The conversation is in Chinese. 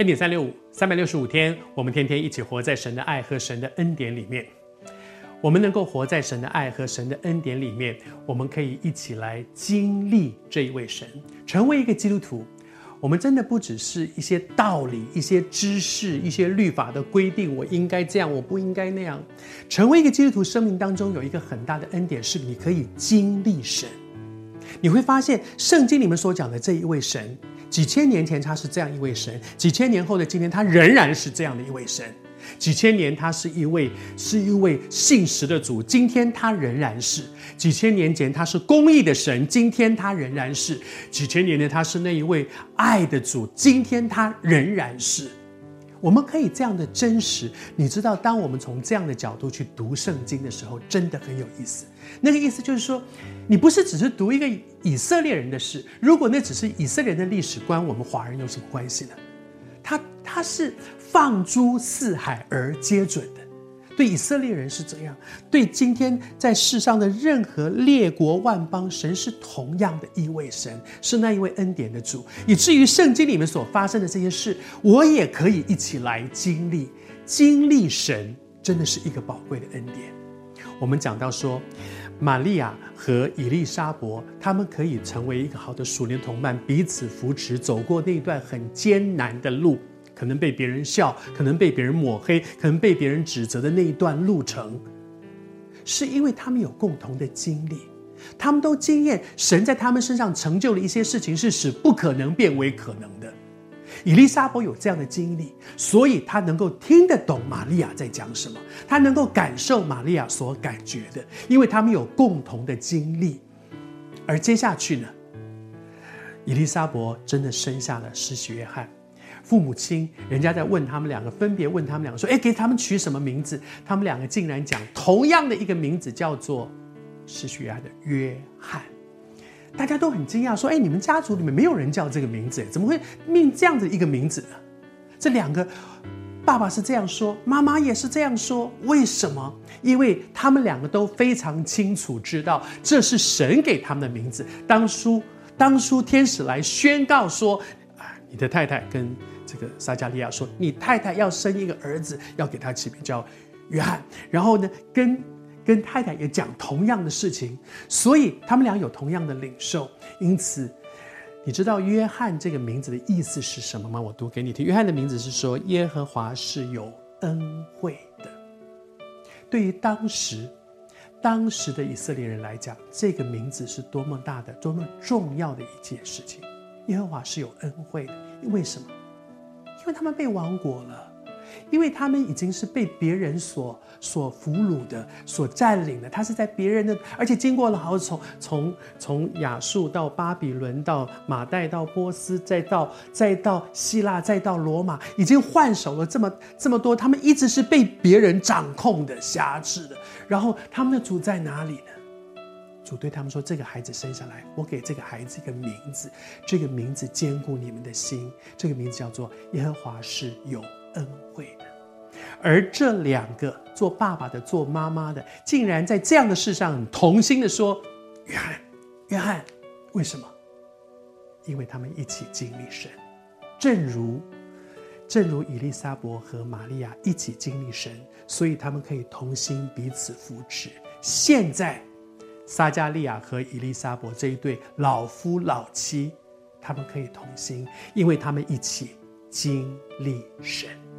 恩典三六五，三百六十五天，我们天天一起活在神的爱和神的恩典里面。我们能够活在神的爱和神的恩典里面，我们可以一起来经历这一位神，成为一个基督徒。我们真的不只是一些道理、一些知识、一些律法的规定，我应该这样，我不应该那样。成为一个基督徒，生命当中有一个很大的恩典，是你可以经历神。你会发现，圣经里面所讲的这一位神。几千年前他是这样一位神，几千年后的今天他仍然是这样的一位神。几千年他是一位是一位信实的主，今天他仍然是。几千年前他是公义的神，今天他仍然是。几千年前他是那一位爱的主，今天他仍然是。我们可以这样的真实，你知道，当我们从这样的角度去读圣经的时候，真的很有意思。那个意思就是说，你不是只是读一个以色列人的事，如果那只是以色列人的历史观，我们华人有什么关系呢？他他是放诸四海而皆准的。对以色列人是这样，对今天在世上的任何列国万邦，神是同样的一位神，是那一位恩典的主，以至于圣经里面所发生的这些事，我也可以一起来经历。经历神真的是一个宝贵的恩典。我们讲到说，玛利亚和以利沙伯，他们可以成为一个好的属灵同伴，彼此扶持，走过那段很艰难的路。可能被别人笑，可能被别人抹黑，可能被别人指责的那一段路程，是因为他们有共同的经历，他们都经验神在他们身上成就了一些事情，是使不可能变为可能的。以利沙伯有这样的经历，所以他能够听得懂玛利亚在讲什么，他能够感受玛利亚所感觉的，因为他们有共同的经历。而接下去呢，以利沙伯真的生下了施洗约翰。父母亲，人家在问他们两个，分别问他们两个说：“哎，给他们取什么名字？”他们两个竟然讲同样的一个名字，叫做施洗约翰的约翰。大家都很惊讶，说：“哎，你们家族里面没有人叫这个名字，怎么会命这样子一个名字呢？”这两个爸爸是这样说，妈妈也是这样说。为什么？因为他们两个都非常清楚知道，这是神给他们的名字。当初，当初天使来宣告说：“，你的太太跟……”这个撒迦利亚说：“你太太要生一个儿子，要给他起名叫约翰。然后呢，跟跟太太也讲同样的事情，所以他们俩有同样的领受。因此，你知道约翰这个名字的意思是什么吗？我读给你听。约翰的名字是说耶和华是有恩惠的。对于当时当时的以色列人来讲，这个名字是多么大的、多么重要的一件事情。耶和华是有恩惠的，为什么？”因为他们被亡国了，因为他们已经是被别人所所俘虏的、所占领的。他是在别人的，而且经过了好从从从亚述到巴比伦到马代到波斯，再到再到希腊，再到罗马，已经换手了这么这么多。他们一直是被别人掌控的、辖制的。然后他们的主在哪里呢？主对他们说：“这个孩子生下来，我给这个孩子一个名字，这个名字坚固你们的心。这个名字叫做耶和华是有恩惠的。而这两个做爸爸的、做妈妈的，竟然在这样的事上同心的说：‘约翰，约翰，为什么？因为他们一起经历神，正如正如以利沙伯和玛利亚一起经历神，所以他们可以同心彼此扶持。现在。”撒加利亚和伊丽莎伯这一对老夫老妻，他们可以同心，因为他们一起经历神。